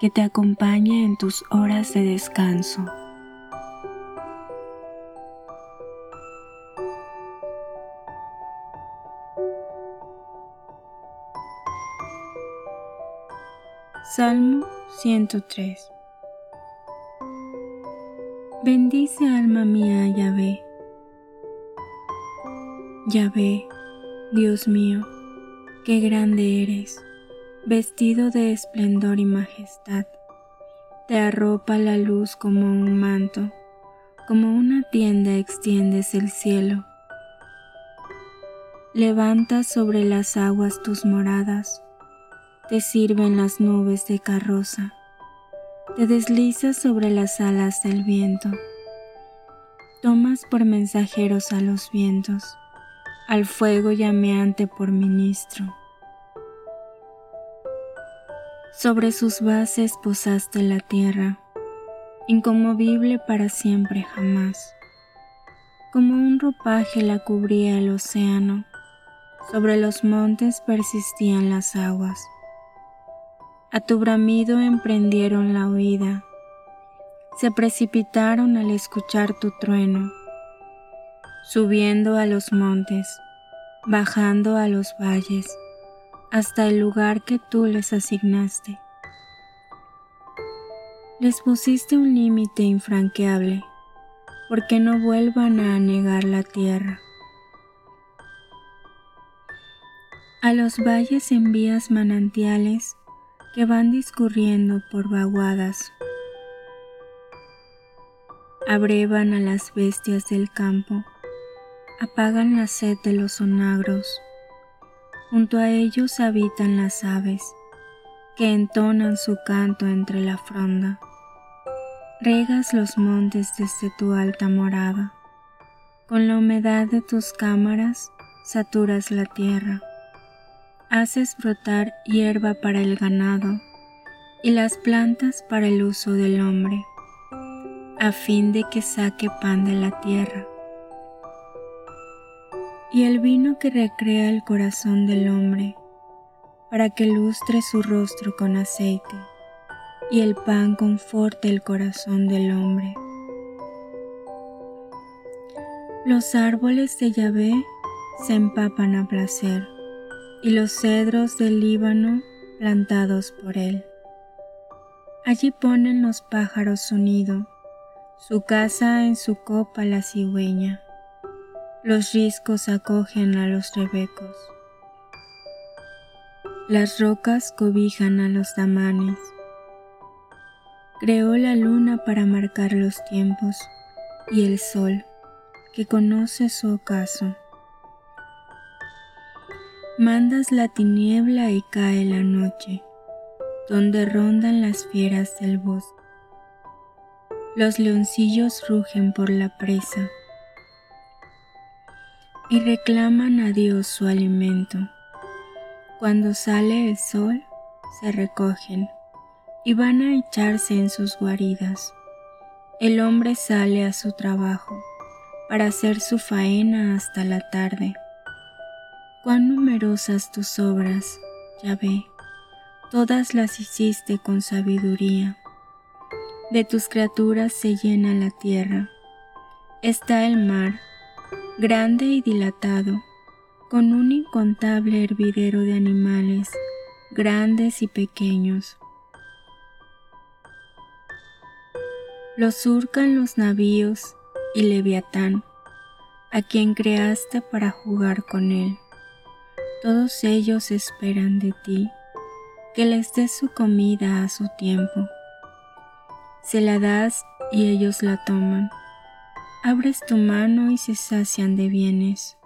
que te acompañe en tus horas de descanso. Salmo 103 Bendice alma mía a Yahvé. Yahvé, Dios mío, qué grande eres vestido de esplendor y majestad. Te arropa la luz como un manto, como una tienda extiendes el cielo. Levantas sobre las aguas tus moradas, te sirven las nubes de carroza, te deslizas sobre las alas del viento, tomas por mensajeros a los vientos, al fuego llameante por ministro sobre sus bases posaste la tierra, inconmovible para siempre jamás. Como un ropaje la cubría el océano, sobre los montes persistían las aguas. A tu bramido emprendieron la huida, se precipitaron al escuchar tu trueno, subiendo a los montes, bajando a los valles hasta el lugar que tú les asignaste. Les pusiste un límite infranqueable, porque no vuelvan a anegar la tierra. A los valles envías manantiales que van discurriendo por vaguadas. Abrevan a las bestias del campo, apagan la sed de los onagros Junto a ellos habitan las aves, que entonan su canto entre la fronda. Regas los montes desde tu alta morada. Con la humedad de tus cámaras saturas la tierra. Haces brotar hierba para el ganado y las plantas para el uso del hombre, a fin de que saque pan de la tierra y el vino que recrea el corazón del hombre, para que lustre su rostro con aceite, y el pan conforte el corazón del hombre. Los árboles de Yahvé se empapan a placer, y los cedros del Líbano plantados por él. Allí ponen los pájaros su nido, su casa en su copa la cigüeña los riscos acogen a los rebecos. Las rocas cobijan a los damanes. Creó la luna para marcar los tiempos y el sol, que conoce su ocaso. Mandas la tiniebla y cae la noche, donde rondan las fieras del bosque. Los leoncillos rugen por la presa y reclaman a Dios su alimento. Cuando sale el sol, se recogen y van a echarse en sus guaridas. El hombre sale a su trabajo para hacer su faena hasta la tarde. Cuán numerosas tus obras, ya ve, todas las hiciste con sabiduría. De tus criaturas se llena la tierra. Está el mar grande y dilatado, con un incontable hervidero de animales, grandes y pequeños. Lo surcan los navíos y Leviatán, a quien creaste para jugar con él. Todos ellos esperan de ti, que les des su comida a su tiempo. Se la das y ellos la toman. Abres tu mano y se sacian de bienes.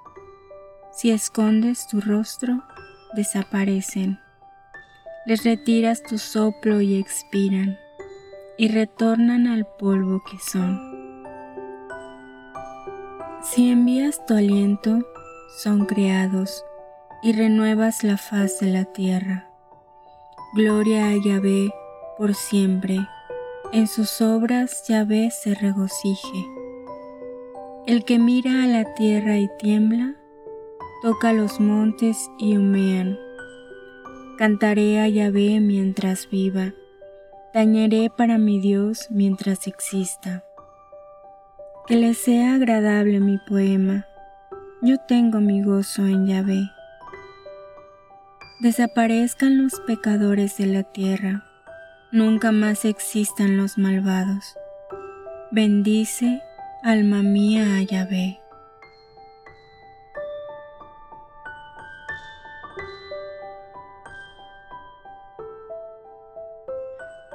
Si escondes tu rostro, desaparecen. Les retiras tu soplo y expiran, y retornan al polvo que son. Si envías tu aliento, son creados, y renuevas la faz de la tierra. Gloria a Yahvé por siempre, en sus obras Yahvé se regocije. El que mira a la tierra y tiembla, toca los montes y humean. Cantaré a Yahvé mientras viva, tañeré para mi Dios mientras exista. Que le sea agradable mi poema, yo tengo mi gozo en Yahvé. Desaparezcan los pecadores de la tierra, nunca más existan los malvados. Bendice, alma mía, a Yahvé.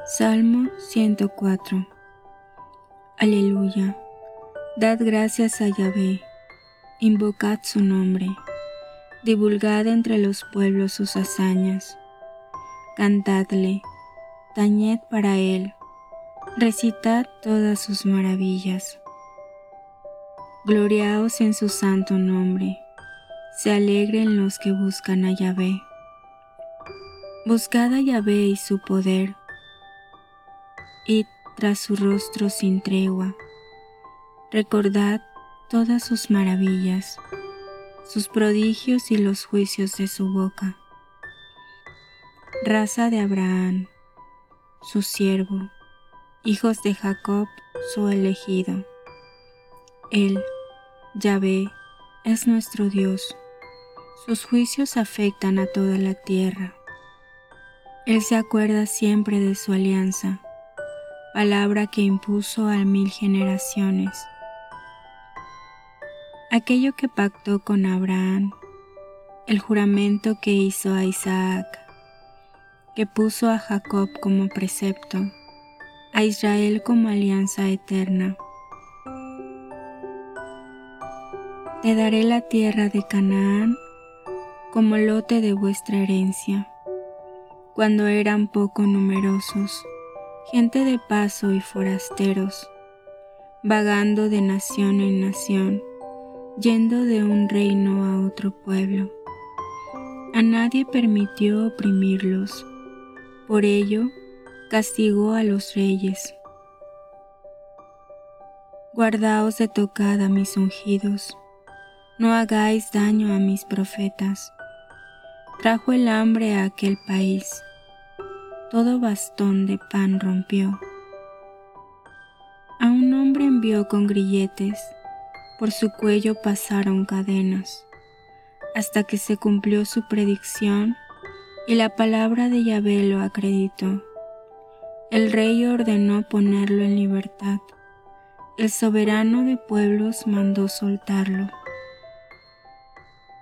Salmo 104 Aleluya. Dad gracias a Yahvé, invocad su nombre, divulgad entre los pueblos sus hazañas, cantadle, tañed para él, recitad todas sus maravillas. Gloriaos en su santo nombre, se alegren los que buscan a Yahvé. Buscad a Yahvé y su poder, id tras su rostro sin tregua. Recordad todas sus maravillas, sus prodigios y los juicios de su boca. Raza de Abraham, su siervo, hijos de Jacob, su elegido. Él, Yahvé, es nuestro Dios. Sus juicios afectan a toda la tierra. Él se acuerda siempre de su alianza palabra que impuso a mil generaciones. Aquello que pactó con Abraham, el juramento que hizo a Isaac, que puso a Jacob como precepto, a Israel como alianza eterna. Te daré la tierra de Canaán como lote de vuestra herencia, cuando eran poco numerosos gente de paso y forasteros, vagando de nación en nación, yendo de un reino a otro pueblo. A nadie permitió oprimirlos, por ello castigó a los reyes. Guardaos de tocar a mis ungidos, no hagáis daño a mis profetas. Trajo el hambre a aquel país todo bastón de pan rompió. A un hombre envió con grilletes, por su cuello pasaron cadenas, hasta que se cumplió su predicción y la palabra de Yahvé lo acreditó. El rey ordenó ponerlo en libertad. El soberano de pueblos mandó soltarlo.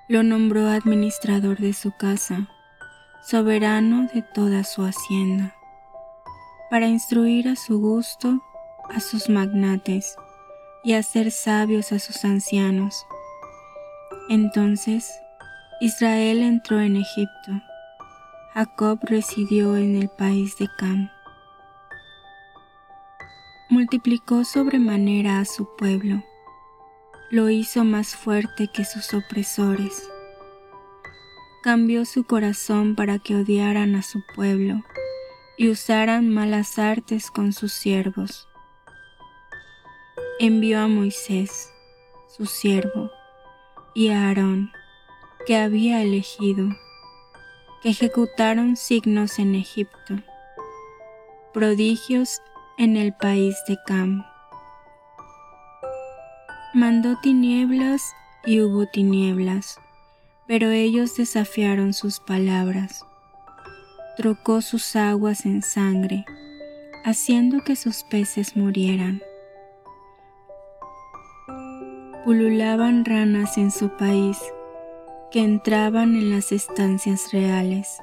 Lo nombró administrador de su casa soberano de toda su hacienda, para instruir a su gusto a sus magnates y hacer sabios a sus ancianos. Entonces Israel entró en Egipto, Jacob residió en el país de Cam. Multiplicó sobremanera a su pueblo, lo hizo más fuerte que sus opresores cambió su corazón para que odiaran a su pueblo y usaran malas artes con sus siervos. Envió a Moisés, su siervo, y a Aarón, que había elegido, que ejecutaron signos en Egipto, prodigios en el país de Cam. Mandó tinieblas y hubo tinieblas pero ellos desafiaron sus palabras. Trocó sus aguas en sangre, haciendo que sus peces murieran. Pululaban ranas en su país que entraban en las estancias reales.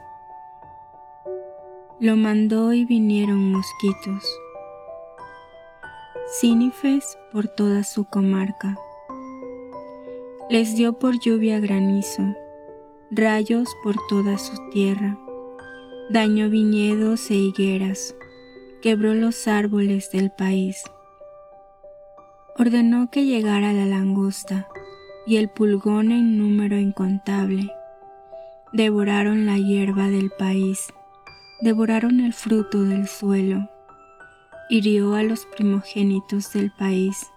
Lo mandó y vinieron mosquitos. Cínifes por toda su comarca. Les dio por lluvia granizo, rayos por toda su tierra. Dañó viñedos e higueras, quebró los árboles del país. Ordenó que llegara la langosta y el pulgón en número incontable. Devoraron la hierba del país, devoraron el fruto del suelo. Hirió a los primogénitos del país,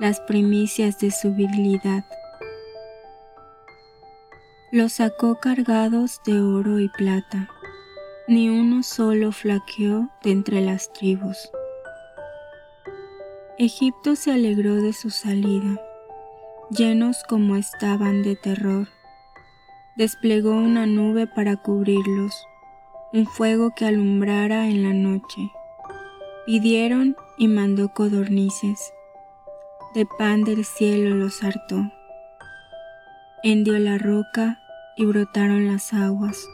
las primicias de su virilidad. Los sacó cargados de oro y plata, ni uno solo flaqueó de entre las tribus. Egipto se alegró de su salida, llenos como estaban de terror. Desplegó una nube para cubrirlos, un fuego que alumbrara en la noche. Pidieron y mandó codornices, de pan del cielo los hartó. Hendió la roca y brotaron las aguas,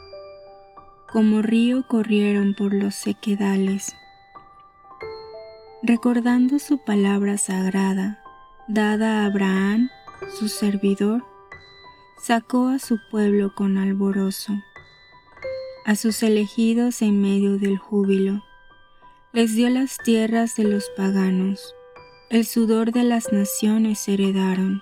como río corrieron por los sequedales. Recordando su palabra sagrada, dada a Abraham, su servidor, sacó a su pueblo con alborozo, a sus elegidos en medio del júbilo, les dio las tierras de los paganos, el sudor de las naciones heredaron,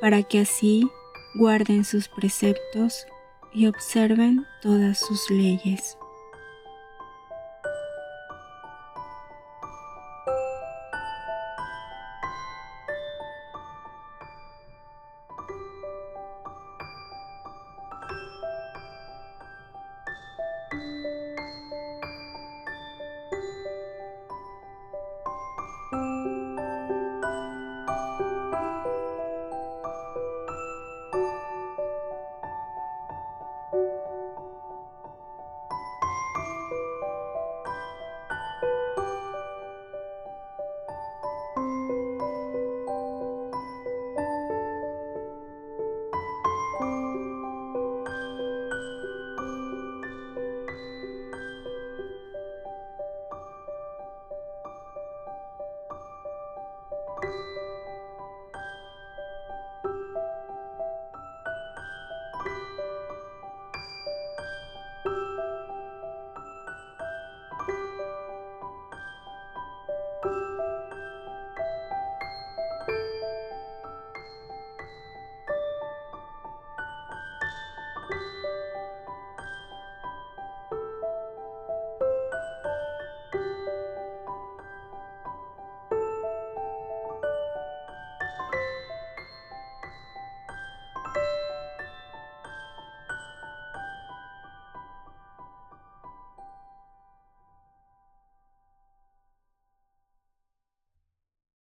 para que así guarden sus preceptos y observen todas sus leyes.